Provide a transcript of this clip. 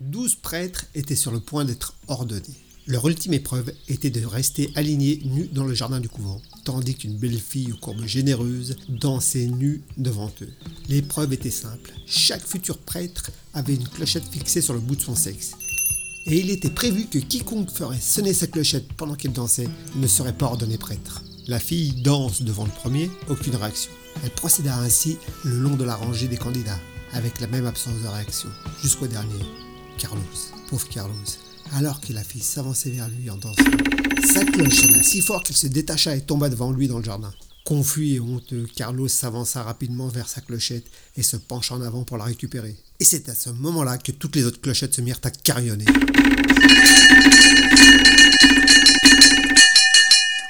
Douze prêtres étaient sur le point d'être ordonnés. Leur ultime épreuve était de rester alignés nus dans le jardin du couvent, tandis qu'une belle fille aux courbes généreuses dansait nue devant eux. L'épreuve était simple. Chaque futur prêtre avait une clochette fixée sur le bout de son sexe. Et il était prévu que quiconque ferait sonner sa clochette pendant qu'elle dansait ne serait pas ordonné prêtre. La fille danse devant le premier, aucune réaction. Elle procéda ainsi le long de la rangée des candidats, avec la même absence de réaction, jusqu'au dernier, Carlos. Pauvre Carlos alors que la fille s'avançait vers lui en dansant. Sa cloche sonna si fort qu'elle se détacha et tomba devant lui dans le jardin. Confus et honteux, Carlos s'avança rapidement vers sa clochette et se pencha en avant pour la récupérer. Et c'est à ce moment-là que toutes les autres clochettes se mirent à carillonner.